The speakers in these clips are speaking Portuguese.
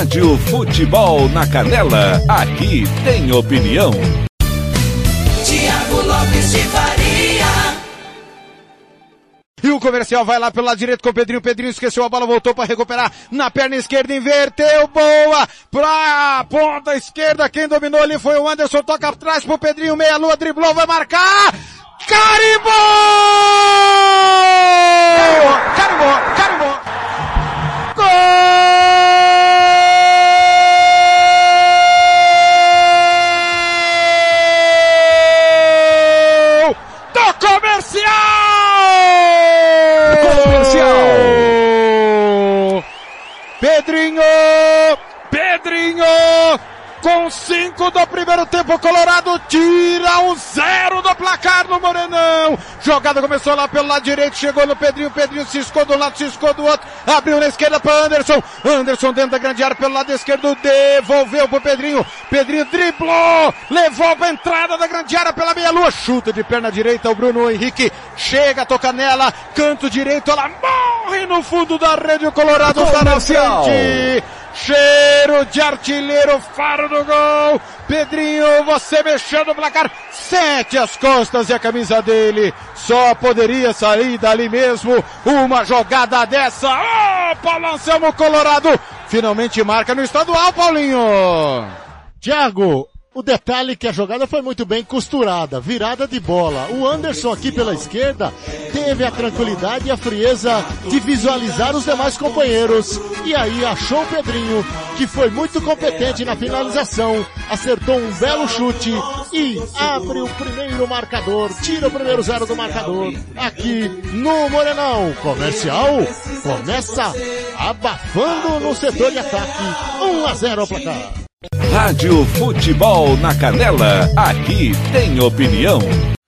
Rádio Futebol na Canela, aqui tem opinião. Tiago Lopes de Faria. E o comercial vai lá pelo lado direito com o Pedrinho. Pedrinho esqueceu a bola, voltou para recuperar na perna esquerda, inverteu, boa! Pra ponta esquerda, quem dominou ali foi o Anderson, toca atrás pro Pedrinho, meia lua, driblou, vai marcar! Carimbou! Comercial. Pedrinho! Com cinco do primeiro tempo, Colorado tira um zero do placar no Morenão. Jogada começou lá pelo lado direito, chegou no Pedrinho, Pedrinho ciscou do lado, ciscou do outro, abriu na esquerda para Anderson. Anderson dentro da grande área pelo lado esquerdo, devolveu pro Pedrinho. Pedrinho driblou, levou pra entrada da grande área pela meia-lua, chuta de perna direita o Bruno Henrique, chega, toca nela, canto direito, ela morre no fundo da rede, o Colorado está na frente. Cheiro de artilheiro, faro do gol. Pedrinho, você mexeu no placar. Sete as costas e a camisa dele. Só poderia sair dali mesmo uma jogada dessa. Oh, Paulo Anselmo Colorado. Finalmente marca no estadual, Paulinho. Thiago, o detalhe é que a jogada foi muito bem costurada, virada de bola. O Anderson aqui pela esquerda teve a tranquilidade e a frieza de visualizar os demais companheiros. E aí achou o Pedrinho, que foi muito competente na finalização, acertou um belo chute e abre o primeiro marcador, tira o primeiro zero do marcador. Aqui no Morenão, comercial, começa abafando no setor de ataque. 1 a 0 ao placar. Rádio Futebol na Canela, aqui tem opinião.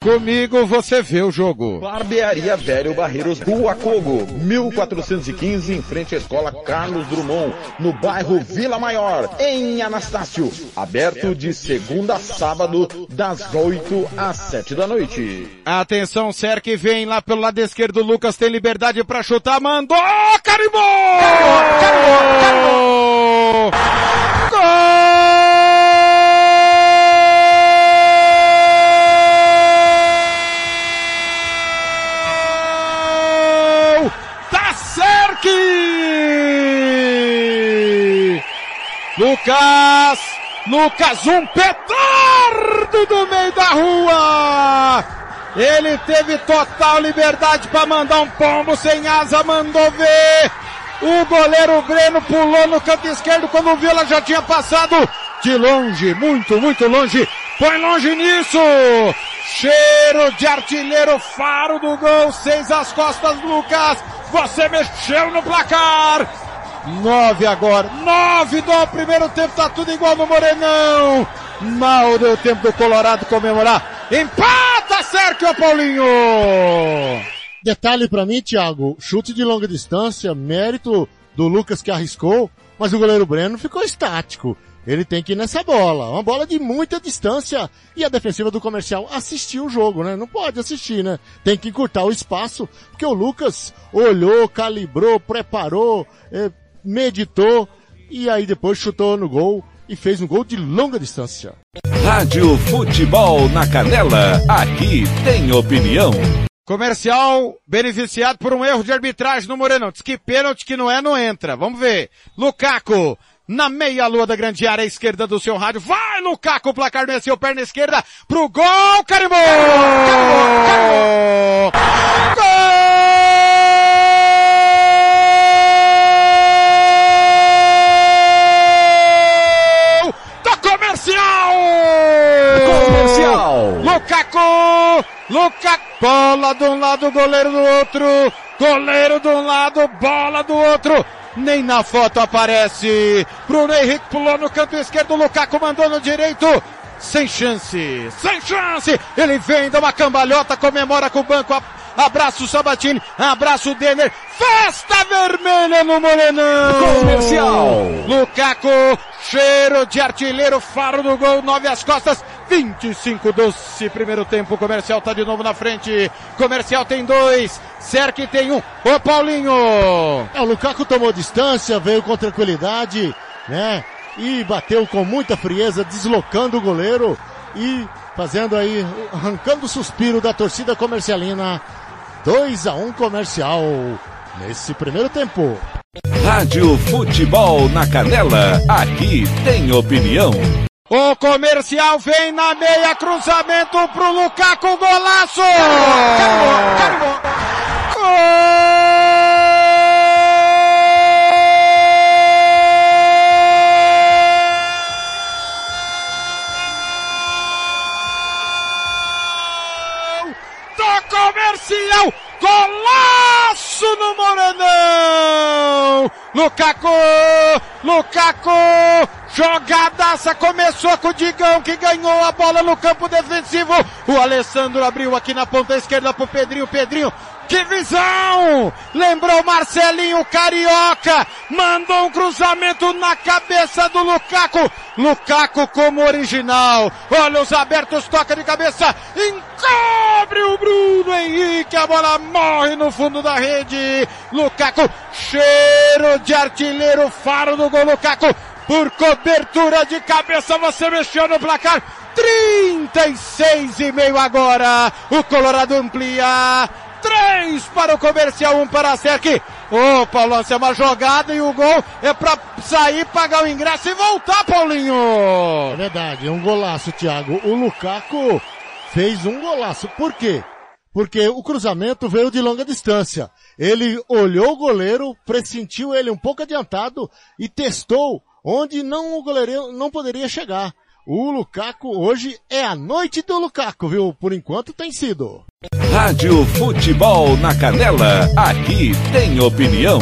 Comigo você vê o jogo. Barbearia Velho Barreiros Rua Cogo, 1415, em frente à Escola Carlos Drummond, no bairro Vila Maior, em Anastácio. Aberto de segunda a sábado, das 8 às 7 da noite. Atenção, Serk vem lá pelo lado esquerdo. Lucas tem liberdade para chutar. Mandou! Carimbou! Carimbou! Gol! Lucas! Lucas, um petardo do meio da rua! Ele teve total liberdade para mandar um pombo sem asa, mandou ver. O goleiro Breno pulou no canto esquerdo quando o Vila já tinha passado de longe, muito, muito longe. Põe longe nisso. Cheiro de artilheiro, faro do gol, seis às costas, Lucas. Você mexeu no placar. Nove agora, nove do primeiro tempo, tá tudo igual no Morenão. Mal deu tempo do Colorado comemorar. Empata, Sérgio Paulinho! Detalhe pra mim, Thiago, chute de longa distância, mérito do Lucas que arriscou, mas o goleiro Breno ficou estático. Ele tem que ir nessa bola, uma bola de muita distância e a defensiva do comercial assistiu o jogo, né? Não pode assistir, né? Tem que encurtar o espaço, porque o Lucas olhou, calibrou, preparou, eh, meditou e aí depois chutou no gol e fez um gol de longa distância. Rádio Futebol na Canela, aqui tem opinião. Comercial beneficiado por um erro de arbitragem no Morenão. Diz que pênalti que não é, não entra. Vamos ver. Lukaku, na meia-lua da grande área esquerda do seu rádio. Vai, Lukaku, o placar venceu, perna esquerda, pro gol, carimbou! Carimbou! Lukaku! Lukaku! Bola de um lado, goleiro do outro. Goleiro de um lado, bola do outro. Nem na foto aparece. Bruno Henrique pulou no canto esquerdo. Lukaku mandou no direito. Sem chance, sem chance. Ele vem, dá uma cambalhota, comemora com o banco. Abraço Sabatini, abraço Denner. Festa vermelha no Morenão. Comercial. Lukaku, cheiro de artilheiro, faro do gol, nove às costas, 25 doce, primeiro tempo, comercial tá de novo na frente, comercial tem dois, Serk tem um, ô Paulinho! É, o Lukaku tomou distância, veio com tranquilidade, né? E bateu com muita frieza, deslocando o goleiro e fazendo aí, arrancando o suspiro da torcida comercialina. 2 a 1 um comercial nesse primeiro tempo. Rádio Futebol na Canela, aqui tem opinião. O comercial vem na meia, cruzamento pro Lukaku, golaço! Carimbou, carimbou. Do comercial, golaço no Morenão! Lukaku, Lukaku, jogadaça, começou com o Digão que ganhou a bola no campo defensivo. O Alessandro abriu aqui na ponta esquerda pro Pedrinho, Pedrinho que visão! Lembrou Marcelinho Carioca, mandou um cruzamento na cabeça do Lukaku. Lukaku como original. Olha os abertos, toca de cabeça, encobre o Bruno Henrique, a bola morre no fundo da rede. Lukaku, cheiro de artilheiro, faro do gol Lukaku. Por cobertura de cabeça, você mexeu no placar. 36 e meio agora. O Colorado amplia. Três para o comercial, um para a SEC. Ô, Paulo, é uma jogada e o gol é para sair, pagar o ingresso e voltar, Paulinho. É verdade, é um golaço, Thiago. O Lukaku fez um golaço. Por quê? Porque o cruzamento veio de longa distância. Ele olhou o goleiro, pressentiu ele um pouco adiantado e testou onde não o goleiro não poderia chegar. O Lukaku hoje é a noite do Lukaku, viu? Por enquanto tem sido. Rádio Futebol na Canela, aqui tem opinião.